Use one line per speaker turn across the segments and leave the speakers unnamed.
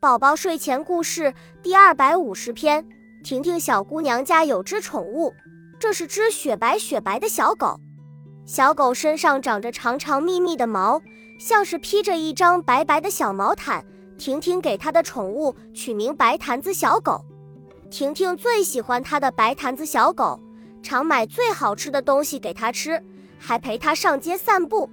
宝宝睡前故事第二百五十篇：婷婷小姑娘家有只宠物，这是只雪白雪白的小狗。小狗身上长着长长密密的毛，像是披着一张白白的小毛毯。婷婷给它的宠物取名白坛子小狗。婷婷最喜欢它的白坛子小狗，常买最好吃的东西给它吃，还陪它上街散步。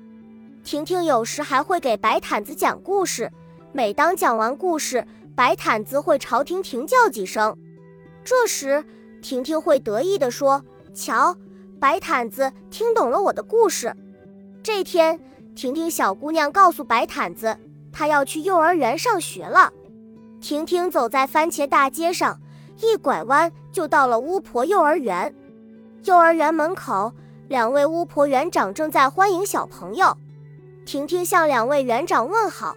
婷婷有时还会给白毯子讲故事。每当讲完故事，白毯子会朝婷婷叫几声，这时婷婷会得意地说：“瞧，白毯子听懂了我的故事。”这天，婷婷小姑娘告诉白毯子，她要去幼儿园上学了。婷婷走在番茄大街上，一拐弯就到了巫婆幼儿园。幼儿园门口，两位巫婆园长正在欢迎小朋友。婷婷向两位园长问好。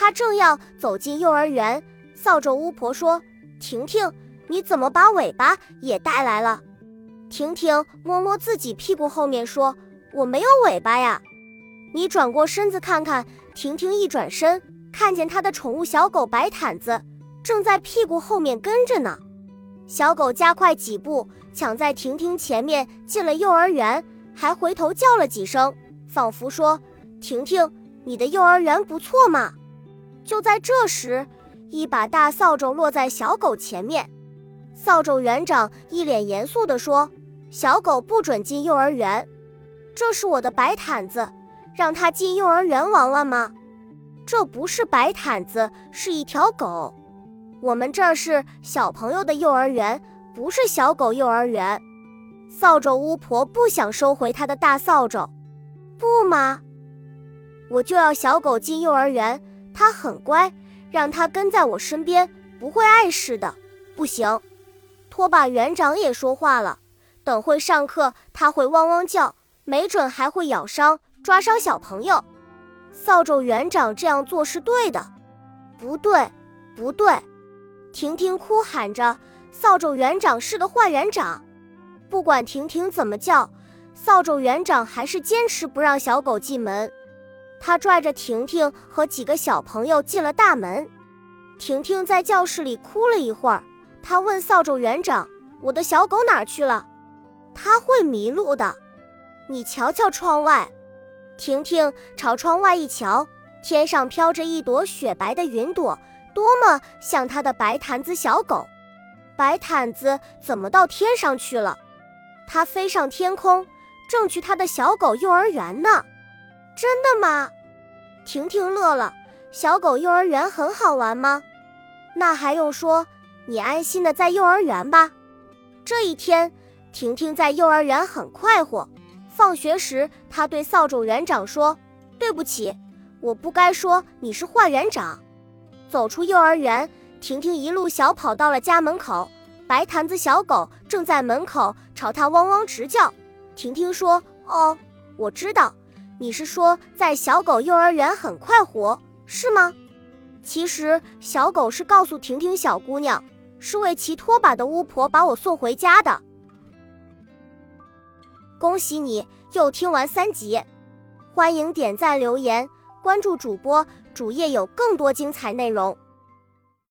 他正要走进幼儿园，扫帚巫婆说：“婷婷，你怎么把尾巴也带来了？”婷婷摸摸自己屁股后面说：“我没有尾巴呀。”你转过身子看看。婷婷一转身，看见她的宠物小狗白毯子正在屁股后面跟着呢。小狗加快几步，抢在婷婷前面进了幼儿园，还回头叫了几声，仿佛说：“婷婷，你的幼儿园不错嘛。”就在这时，一把大扫帚落在小狗前面。扫帚园长一脸严肃地说：“小狗不准进幼儿园，这是我的白毯子，让它进幼儿园玩玩吗？这不是白毯子，是一条狗。我们这是小朋友的幼儿园，不是小狗幼儿园。”扫帚巫婆不想收回她的大扫帚，不吗？我就要小狗进幼儿园。它很乖，让它跟在我身边，不会碍事的。不行，拖把园长也说话了。等会上课，它会汪汪叫，没准还会咬伤、抓伤小朋友。扫帚园长这样做是对的。不对，不对！婷婷哭喊着：“扫帚园长是个坏园长！”不管婷婷怎么叫，扫帚园长还是坚持不让小狗进门。他拽着婷婷和几个小朋友进了大门。婷婷在教室里哭了一会儿，她问扫帚园长：“我的小狗哪儿去了？它会迷路的。你瞧瞧窗外。”婷婷朝窗外一瞧，天上飘着一朵雪白的云朵，多么像她的白毯子小狗。白毯子怎么到天上去了？它飞上天空，正去它的小狗幼儿园呢。真的吗？婷婷乐了。小狗幼儿园很好玩吗？那还用说？你安心的在幼儿园吧。这一天，婷婷在幼儿园很快活。放学时，她对扫帚园长说：“对不起，我不该说你是坏园长。”走出幼儿园，婷婷一路小跑到了家门口。白坛子小狗正在门口朝她汪汪直叫。婷婷说：“哦，我知道。”你是说在小狗幼儿园很快活是吗？其实小狗是告诉婷婷小姑娘，是为骑拖把的巫婆把我送回家的。恭喜你又听完三集，欢迎点赞留言关注主播，主页有更多精彩内容。